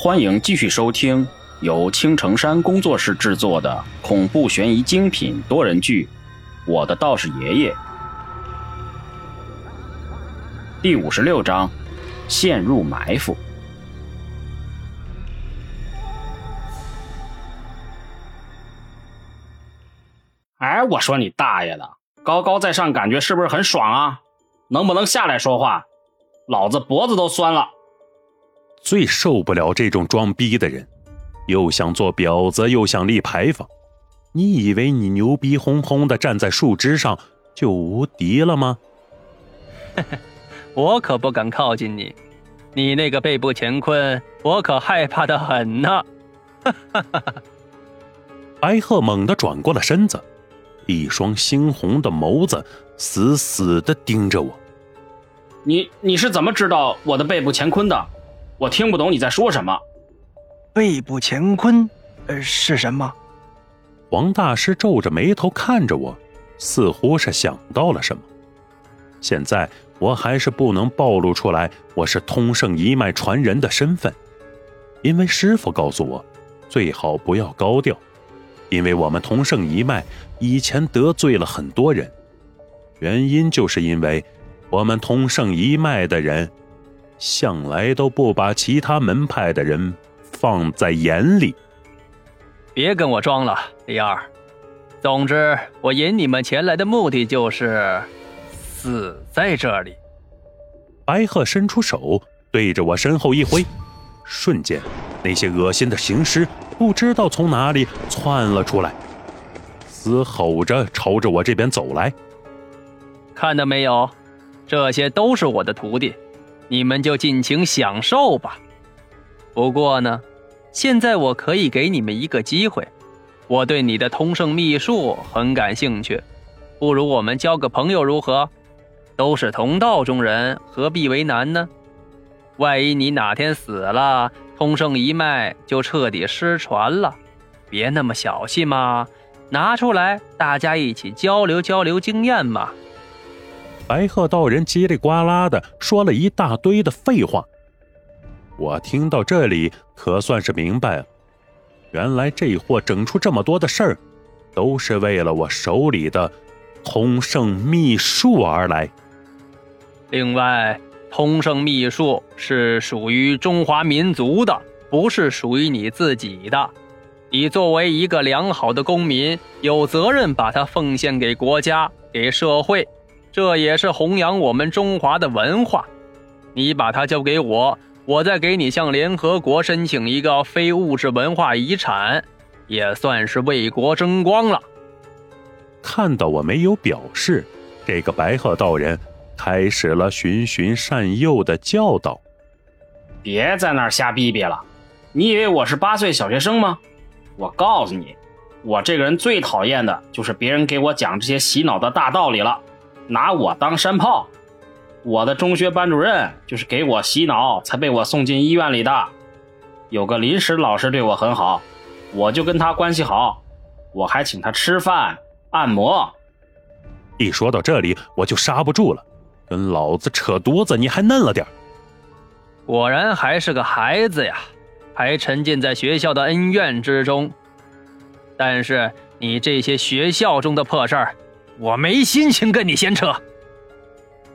欢迎继续收听由青城山工作室制作的恐怖悬疑精品多人剧《我的道士爷爷》第五十六章：陷入埋伏。哎，我说你大爷的！高高在上，感觉是不是很爽啊？能不能下来说话？老子脖子都酸了。最受不了这种装逼的人，又想做婊子，又想立牌坊。你以为你牛逼哄哄的站在树枝上就无敌了吗？我可不敢靠近你，你那个背部乾坤，我可害怕的很呢。白鹤猛地转过了身子，一双猩红的眸子死死的盯着我。你你是怎么知道我的背部乾坤的？我听不懂你在说什么。背部乾坤，呃，是什么？王大师皱着眉头看着我，似乎是想到了什么。现在我还是不能暴露出来我是通圣一脉传人的身份，因为师傅告诉我，最好不要高调，因为我们通圣一脉以前得罪了很多人，原因就是因为我们通圣一脉的人。向来都不把其他门派的人放在眼里。别跟我装了，李二。总之，我引你们前来的目的就是死在这里。白鹤伸出手，对着我身后一挥，瞬间，那些恶心的行尸不知道从哪里窜了出来，嘶吼着朝着我这边走来。看到没有，这些都是我的徒弟。你们就尽情享受吧。不过呢，现在我可以给你们一个机会。我对你的通圣秘术很感兴趣，不如我们交个朋友如何？都是同道中人，何必为难呢？万一你哪天死了，通圣一脉就彻底失传了。别那么小气嘛，拿出来，大家一起交流交流经验嘛。白鹤道人叽里呱啦的说了一大堆的废话，我听到这里可算是明白了，原来这货整出这么多的事儿，都是为了我手里的通圣秘术而来。另外，通圣秘术是属于中华民族的，不是属于你自己的。你作为一个良好的公民，有责任把它奉献给国家，给社会。这也是弘扬我们中华的文化。你把它交给我，我再给你向联合国申请一个非物质文化遗产，也算是为国争光了。看到我没有表示，这个白鹤道人开始了循循善诱的教导：“别在那儿瞎逼逼了，你以为我是八岁小学生吗？我告诉你，我这个人最讨厌的就是别人给我讲这些洗脑的大道理了。”拿我当山炮，我的中学班主任就是给我洗脑才被我送进医院里的。有个临时老师对我很好，我就跟他关系好，我还请他吃饭、按摩。一说到这里，我就刹不住了，跟老子扯犊子，你还嫩了点果然还是个孩子呀，还沉浸在学校的恩怨之中。但是你这些学校中的破事儿。我没心情跟你闲扯。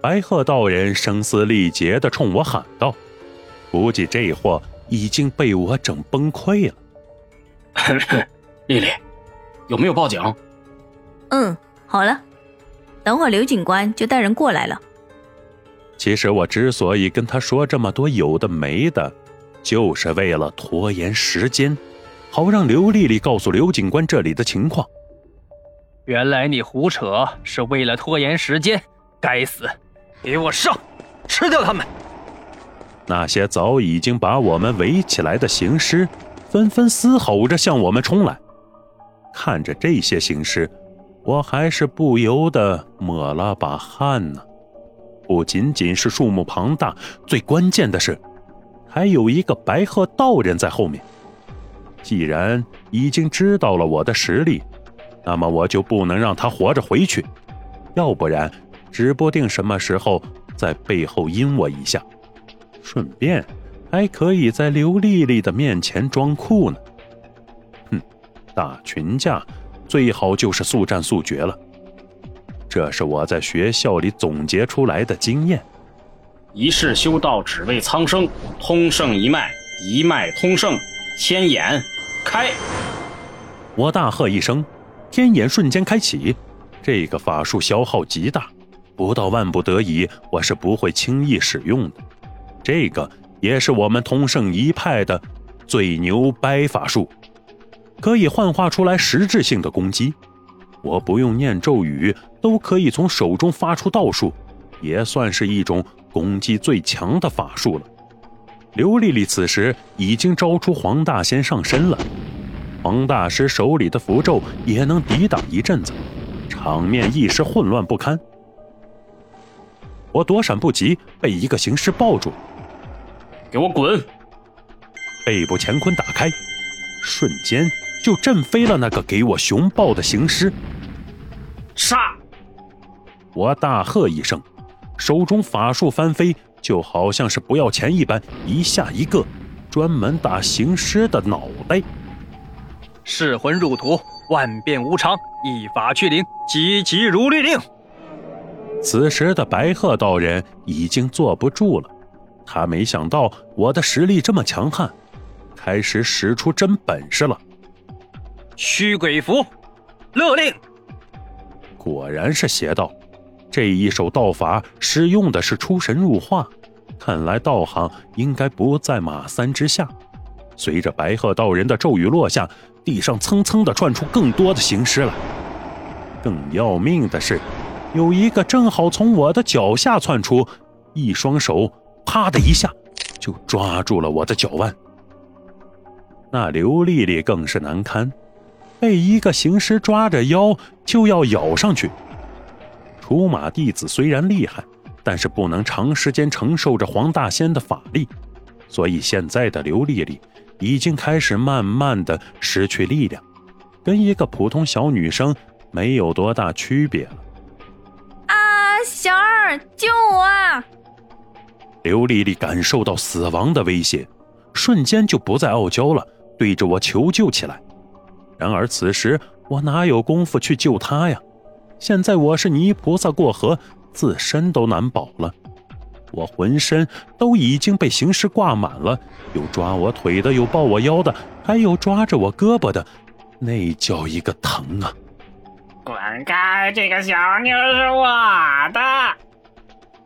白鹤道人声嘶力竭的冲我喊道：“估计这货已经被我整崩溃了。”丽丽，有没有报警？嗯，好了，等会刘警官就带人过来了。其实我之所以跟他说这么多有的没的，就是为了拖延时间，好让刘丽丽告诉刘警官这里的情况。原来你胡扯是为了拖延时间，该死！给我上，吃掉他们！那些早已经把我们围起来的行尸，纷纷嘶吼着向我们冲来。看着这些行尸，我还是不由得抹了把汗呢。不仅仅是数目庞大，最关键的是，还有一个白鹤道人在后面。既然已经知道了我的实力，那么我就不能让他活着回去，要不然，指不定什么时候在背后阴我一下，顺便还可以在刘丽丽的面前装酷呢。哼，打群架最好就是速战速决了。这是我在学校里总结出来的经验。一世修道只为苍生，通圣一脉，一脉通圣，天眼开！我大喝一声，天眼瞬间开启。这个法术消耗极大，不到万不得已，我是不会轻易使用的。这个也是我们通圣一派的最牛掰法术，可以幻化出来实质性的攻击。我不用念咒语，都可以从手中发出道术，也算是一种攻击最强的法术了。刘丽丽此时已经招出黄大仙上身了，黄大师手里的符咒也能抵挡一阵子。场面一时混乱不堪，我躲闪不及，被一个行尸抱住。给我滚！背部乾坤打开，瞬间就震飞了那个给我熊抱的行尸。杀！我大喝一声，手中法术翻飞，就好像是不要钱一般，一下一个，专门打行尸的脑袋。噬魂入土。万变无常，一法去灵，急急如律令。此时的白鹤道人已经坐不住了，他没想到我的实力这么强悍，开始使出真本事了。驱鬼符，勒令。果然是邪道，这一手道法使用的是出神入化，看来道行应该不在马三之下。随着白鹤道人的咒语落下。地上蹭蹭的窜出更多的行尸来，更要命的是，有一个正好从我的脚下窜出，一双手啪的一下就抓住了我的脚腕。那刘丽丽更是难堪，被一个行尸抓着腰就要咬上去。出马弟子虽然厉害，但是不能长时间承受着黄大仙的法力，所以现在的刘丽丽。已经开始慢慢的失去力量，跟一个普通小女生没有多大区别了。啊，小二，救我！啊！刘丽丽感受到死亡的威胁，瞬间就不再傲娇了，对着我求救起来。然而此时我哪有功夫去救她呀？现在我是泥菩萨过河，自身都难保了。我浑身都已经被行尸挂满了，有抓我腿的，有抱我腰的，还有抓着我胳膊的，那叫一个疼啊！滚开！这个小妞是我的。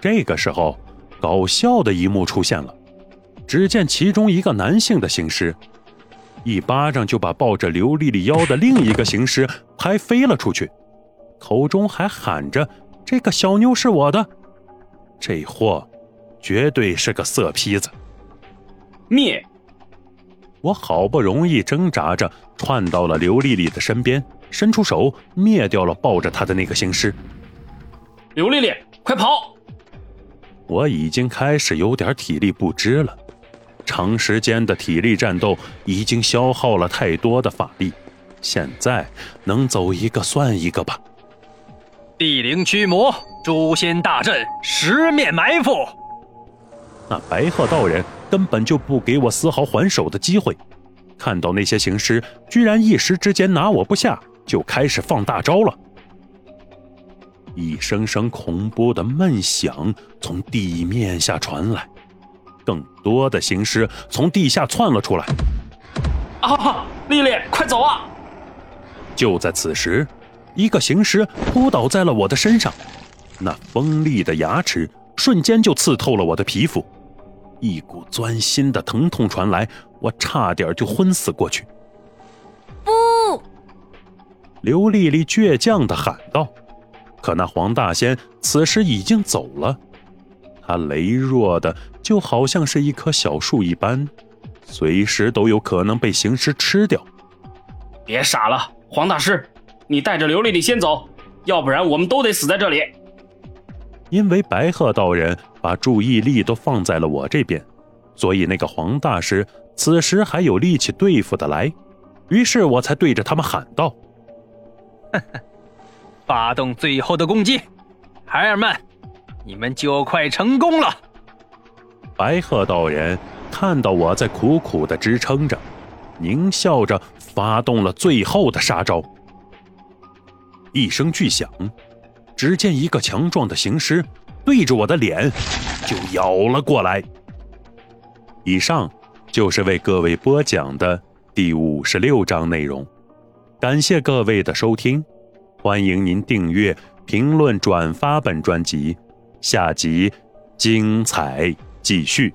这个时候，搞笑的一幕出现了，只见其中一个男性的行尸，一巴掌就把抱着刘丽丽腰的另一个行尸拍飞了出去，口中还喊着：“这个小妞是我的。”这货。绝对是个色坯子！灭！我好不容易挣扎着窜到了刘丽丽的身边，伸出手灭掉了抱着她的那个行尸。刘丽丽，快跑！我已经开始有点体力不支了，长时间的体力战斗已经消耗了太多的法力，现在能走一个算一个吧。地灵驱魔，诛仙大阵，十面埋伏。那白鹤道人根本就不给我丝毫还手的机会，看到那些行尸居然一时之间拿我不下，就开始放大招了。一声声恐怖的闷响从地面下传来，更多的行尸从地下窜了出来。啊！丽丽，快走啊！就在此时，一个行尸扑倒在了我的身上，那锋利的牙齿瞬间就刺透了我的皮肤。一股钻心的疼痛传来，我差点就昏死过去。不！刘丽丽倔强的喊道。可那黄大仙此时已经走了，他羸弱的就好像是一棵小树一般，随时都有可能被行尸吃掉。别傻了，黄大师，你带着刘丽丽先走，要不然我们都得死在这里。因为白鹤道人把注意力都放在了我这边，所以那个黄大师此时还有力气对付的来，于是我才对着他们喊道：“ 发动最后的攻击，孩儿们，你们就快成功了！”白鹤道人看到我在苦苦的支撑着，狞笑着发动了最后的杀招。一声巨响，只见一个强壮的行尸对着我的脸就咬了过来。以上就是为各位播讲的第五十六章内容，感谢各位的收听，欢迎您订阅、评论、转发本专辑，下集精彩继续。